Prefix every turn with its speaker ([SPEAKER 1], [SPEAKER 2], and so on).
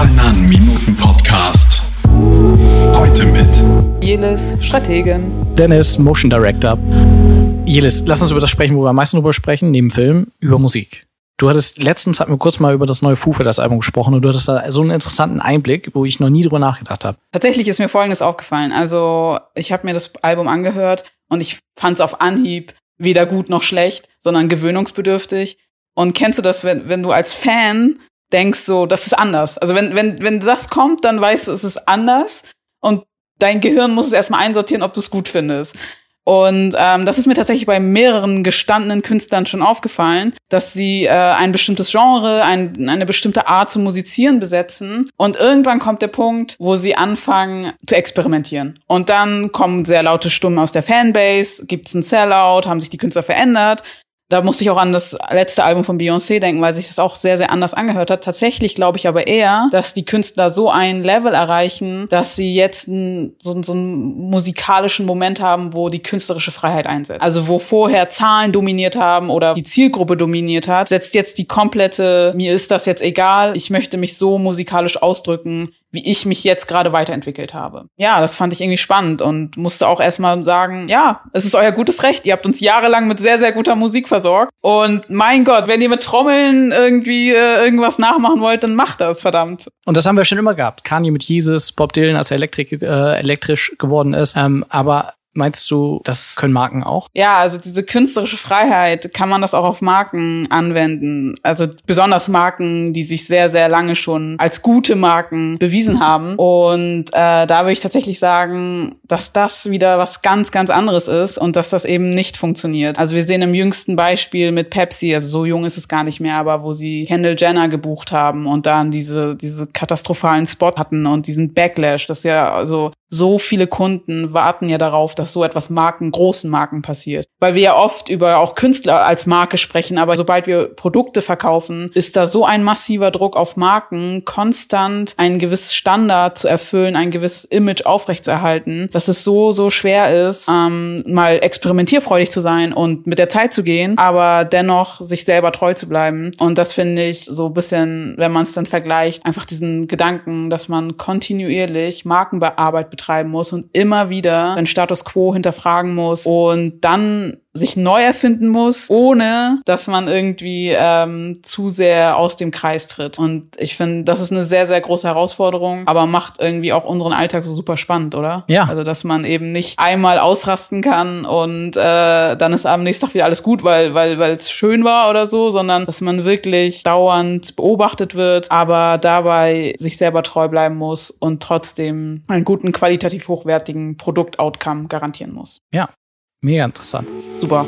[SPEAKER 1] Zahlen Minuten Podcast. Heute mit
[SPEAKER 2] Jelis, Strategen.
[SPEAKER 3] Dennis, Motion Director. Jelis, lass uns über das sprechen, wo wir am meisten drüber sprechen, neben Film, über Musik. Du hattest letztens hatten wir kurz mal über das neue Foo das Album gesprochen und du hattest da so einen interessanten Einblick, wo ich noch nie drüber nachgedacht habe.
[SPEAKER 2] Tatsächlich ist mir Folgendes aufgefallen. Also ich habe mir das Album angehört und ich fand es auf Anhieb weder gut noch schlecht, sondern gewöhnungsbedürftig. Und kennst du das, wenn, wenn du als Fan denkst so, das ist anders. Also wenn, wenn, wenn das kommt, dann weißt du, es ist anders und dein Gehirn muss es erstmal einsortieren, ob du es gut findest. Und ähm, das ist mir tatsächlich bei mehreren gestandenen Künstlern schon aufgefallen, dass sie äh, ein bestimmtes Genre, ein, eine bestimmte Art zu musizieren besetzen. Und irgendwann kommt der Punkt, wo sie anfangen zu experimentieren. Und dann kommen sehr laute Stimmen aus der Fanbase, gibt es einen Sellout, haben sich die Künstler verändert da musste ich auch an das letzte Album von Beyoncé denken, weil sich das auch sehr, sehr anders angehört hat. Tatsächlich glaube ich aber eher, dass die Künstler so ein Level erreichen, dass sie jetzt einen, so, so einen musikalischen Moment haben, wo die künstlerische Freiheit einsetzt. Also wo vorher Zahlen dominiert haben oder die Zielgruppe dominiert hat, setzt jetzt die komplette, mir ist das jetzt egal, ich möchte mich so musikalisch ausdrücken, wie ich mich jetzt gerade weiterentwickelt habe. Ja, das fand ich irgendwie spannend und musste auch erstmal sagen, ja, es ist euer gutes Recht. Ihr habt uns jahrelang mit sehr, sehr guter Musik versorgt. Und mein Gott, wenn ihr mit Trommeln irgendwie äh, irgendwas nachmachen wollt, dann macht das, verdammt.
[SPEAKER 3] Und das haben wir schon immer gehabt. Kanye mit Jesus, Bob Dylan, als er elektrik, äh, elektrisch geworden ist. Ähm, aber Meinst du, das können Marken auch?
[SPEAKER 2] Ja, also diese künstlerische Freiheit kann man das auch auf Marken anwenden. Also besonders Marken, die sich sehr, sehr lange schon als gute Marken bewiesen haben. Und äh, da würde ich tatsächlich sagen, dass das wieder was ganz, ganz anderes ist und dass das eben nicht funktioniert. Also wir sehen im jüngsten Beispiel mit Pepsi, also so jung ist es gar nicht mehr, aber wo sie Kendall Jenner gebucht haben und dann diese, diese katastrophalen Spot hatten und diesen Backlash, das ja also so viele Kunden warten ja darauf, dass so etwas Marken, großen Marken passiert. Weil wir ja oft über auch Künstler als Marke sprechen, aber sobald wir Produkte verkaufen, ist da so ein massiver Druck auf Marken, konstant ein gewisses Standard zu erfüllen, ein gewisses Image aufrechtzuerhalten, dass es so, so schwer ist, ähm, mal experimentierfreudig zu sein und mit der Zeit zu gehen, aber dennoch sich selber treu zu bleiben. Und das finde ich so ein bisschen, wenn man es dann vergleicht, einfach diesen Gedanken, dass man kontinuierlich Markenbearbeit betreiben muss und immer wieder den Status quo hinterfragen muss. Und dann sich neu erfinden muss, ohne dass man irgendwie ähm, zu sehr aus dem Kreis tritt. Und ich finde, das ist eine sehr, sehr große Herausforderung, aber macht irgendwie auch unseren Alltag so super spannend, oder?
[SPEAKER 3] Ja.
[SPEAKER 2] Also, dass man eben nicht einmal ausrasten kann und äh, dann ist am nächsten Tag wieder alles gut, weil weil weil es schön war oder so, sondern dass man wirklich dauernd beobachtet wird, aber dabei sich selber treu bleiben muss und trotzdem einen guten qualitativ hochwertigen Produktoutcome garantieren muss.
[SPEAKER 3] Ja, Mega interessant.
[SPEAKER 2] Super.